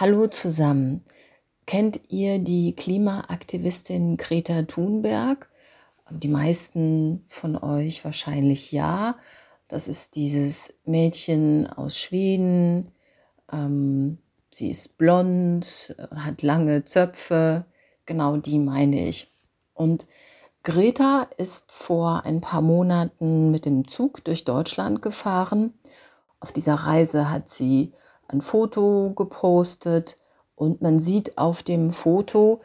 Hallo zusammen. Kennt ihr die Klimaaktivistin Greta Thunberg? Die meisten von euch wahrscheinlich ja. Das ist dieses Mädchen aus Schweden. Ähm, sie ist blond, hat lange Zöpfe. Genau die meine ich. Und Greta ist vor ein paar Monaten mit dem Zug durch Deutschland gefahren. Auf dieser Reise hat sie ein Foto gepostet und man sieht auf dem Foto,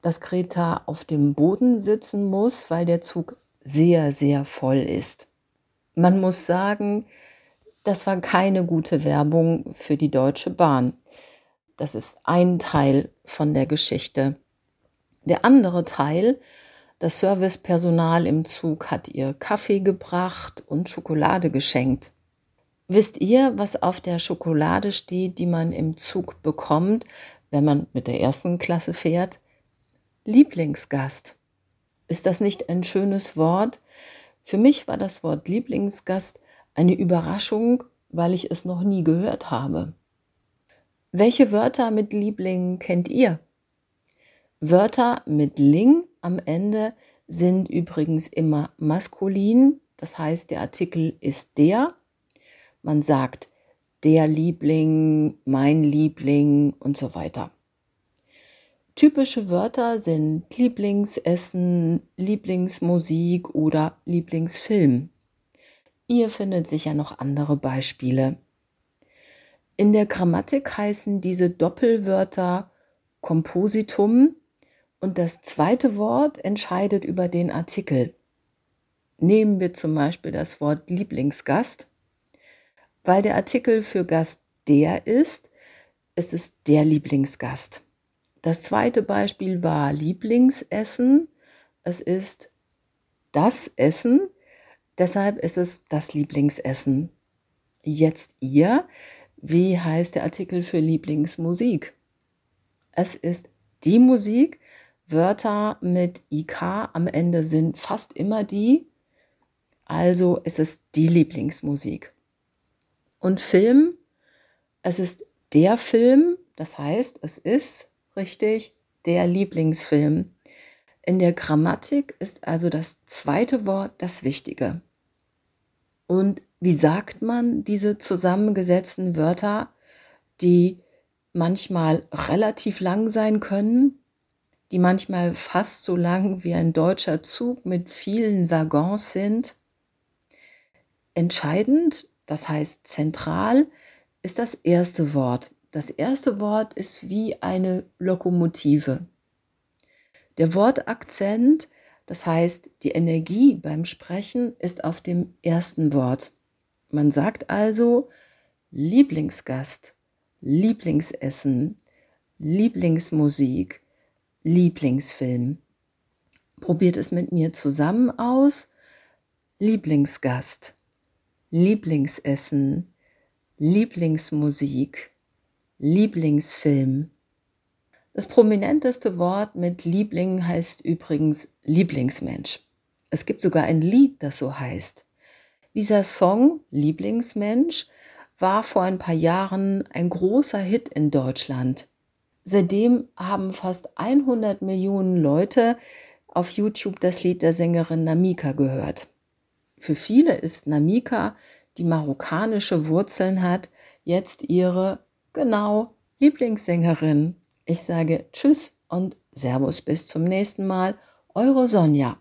dass Greta auf dem Boden sitzen muss, weil der Zug sehr, sehr voll ist. Man muss sagen, das war keine gute Werbung für die Deutsche Bahn. Das ist ein Teil von der Geschichte. Der andere Teil, das Servicepersonal im Zug hat ihr Kaffee gebracht und Schokolade geschenkt. Wisst ihr, was auf der Schokolade steht, die man im Zug bekommt, wenn man mit der ersten Klasse fährt? Lieblingsgast. Ist das nicht ein schönes Wort? Für mich war das Wort Lieblingsgast eine Überraschung, weil ich es noch nie gehört habe. Welche Wörter mit Liebling kennt ihr? Wörter mit Ling am Ende sind übrigens immer maskulin, das heißt der Artikel ist der man sagt der Liebling, mein Liebling und so weiter. Typische Wörter sind Lieblingsessen, Lieblingsmusik oder Lieblingsfilm. Ihr findet sicher noch andere Beispiele. In der Grammatik heißen diese Doppelwörter Kompositum und das zweite Wort entscheidet über den Artikel. Nehmen wir zum Beispiel das Wort Lieblingsgast weil der Artikel für Gast der ist, ist es der Lieblingsgast. Das zweite Beispiel war Lieblingsessen. Es ist das Essen, deshalb ist es das Lieblingsessen. Jetzt ihr, wie heißt der Artikel für Lieblingsmusik? Es ist die Musik. Wörter mit IK am Ende sind fast immer die. Also ist es die Lieblingsmusik. Und Film, es ist der Film, das heißt, es ist richtig der Lieblingsfilm. In der Grammatik ist also das zweite Wort das Wichtige. Und wie sagt man diese zusammengesetzten Wörter, die manchmal relativ lang sein können, die manchmal fast so lang wie ein deutscher Zug mit vielen Waggons sind? Entscheidend das heißt, zentral ist das erste Wort. Das erste Wort ist wie eine Lokomotive. Der Wortakzent, das heißt, die Energie beim Sprechen ist auf dem ersten Wort. Man sagt also Lieblingsgast, Lieblingsessen, Lieblingsmusik, Lieblingsfilm. Probiert es mit mir zusammen aus. Lieblingsgast. Lieblingsessen, Lieblingsmusik, Lieblingsfilm. Das prominenteste Wort mit Liebling heißt übrigens Lieblingsmensch. Es gibt sogar ein Lied, das so heißt. Dieser Song Lieblingsmensch war vor ein paar Jahren ein großer Hit in Deutschland. Seitdem haben fast 100 Millionen Leute auf YouTube das Lied der Sängerin Namika gehört. Für viele ist Namika, die marokkanische Wurzeln hat, jetzt ihre genau Lieblingssängerin. Ich sage Tschüss und Servus bis zum nächsten Mal. Eure Sonja.